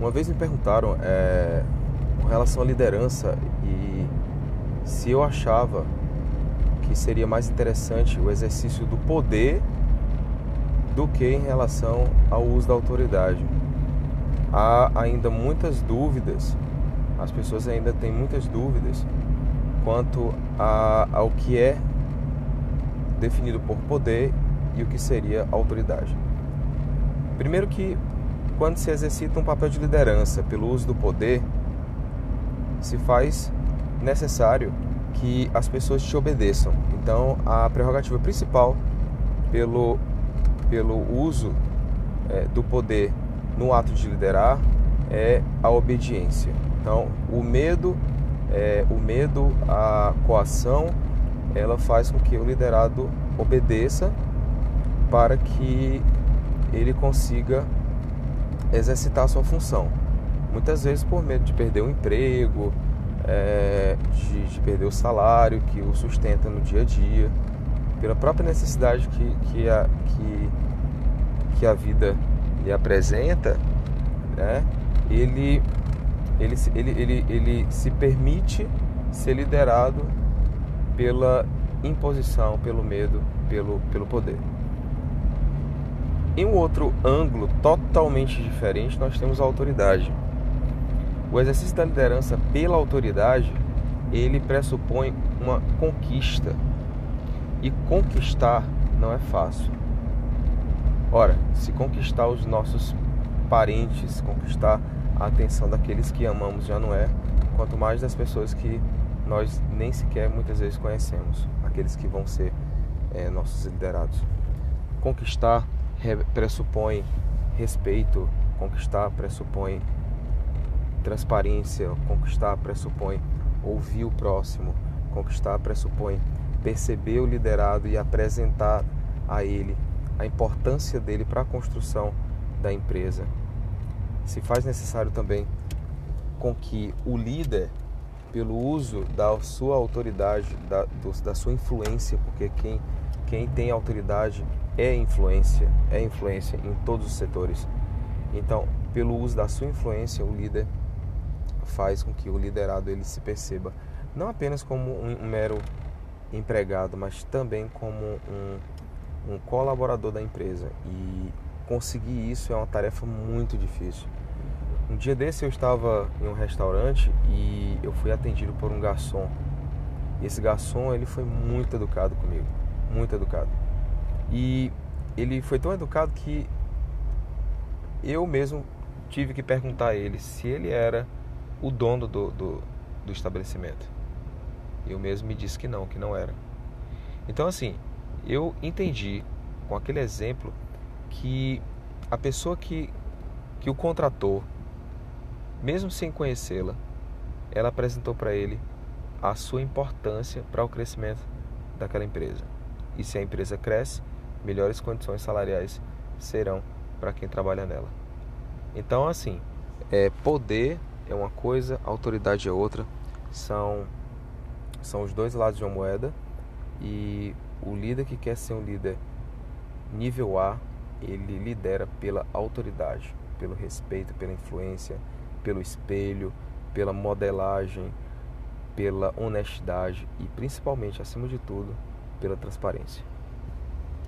Uma vez me perguntaram é, com relação à liderança e se eu achava que seria mais interessante o exercício do poder do que em relação ao uso da autoridade. Há ainda muitas dúvidas, as pessoas ainda têm muitas dúvidas quanto a, ao que é definido por poder e o que seria autoridade. Primeiro que quando se exercita um papel de liderança pelo uso do poder, se faz necessário que as pessoas te obedeçam. Então, a prerrogativa principal pelo, pelo uso é, do poder no ato de liderar é a obediência. Então, o medo, é, o medo, a coação, ela faz com que o liderado obedeça para que ele consiga exercitar a sua função. Muitas vezes por medo de perder o emprego, é, de, de, perder o salário que o sustenta no dia a dia, pela própria necessidade que, que, a, que, que a vida lhe apresenta, né? ele, ele, ele, ele, ele se permite ser liderado pela imposição, pelo medo, pelo, pelo poder. Em um outro ângulo totalmente diferente, nós temos a autoridade. O exercício da liderança pela autoridade, ele pressupõe uma conquista. E conquistar não é fácil. Ora, se conquistar os nossos parentes, conquistar a atenção daqueles que amamos já não é, quanto mais das pessoas que nós nem sequer muitas vezes conhecemos, aqueles que vão ser é, nossos liderados. Conquistar pressupõe respeito, conquistar pressupõe transparência, conquistar pressupõe ouvir o próximo, conquistar pressupõe perceber o liderado e apresentar a ele a importância dele para a construção da empresa. Se faz necessário também com que o líder, pelo uso da sua autoridade, da, da sua influência, porque quem, quem tem autoridade é influência, é influência em todos os setores. Então, pelo uso da sua influência, o líder faz com que o liderado ele se perceba não apenas como um, mero empregado, mas também como um, um colaborador da empresa. E conseguir isso é uma tarefa muito difícil. Um dia desse eu estava em um restaurante e eu fui atendido por um garçom. Esse garçom ele foi muito educado comigo, muito educado. E ele foi tão educado que eu mesmo tive que perguntar a ele se ele era o dono do, do, do estabelecimento. Eu mesmo me disse que não, que não era. Então, assim, eu entendi com aquele exemplo que a pessoa que, que o contratou, mesmo sem conhecê-la, ela apresentou para ele a sua importância para o crescimento daquela empresa. E se a empresa cresce, melhores condições salariais serão para quem trabalha nela. Então, assim, é, poder é uma coisa, autoridade é outra, são, são os dois lados de uma moeda e o líder que quer ser um líder nível A, ele lidera pela autoridade, pelo respeito, pela influência, pelo espelho, pela modelagem, pela honestidade e principalmente, acima de tudo, pela transparência.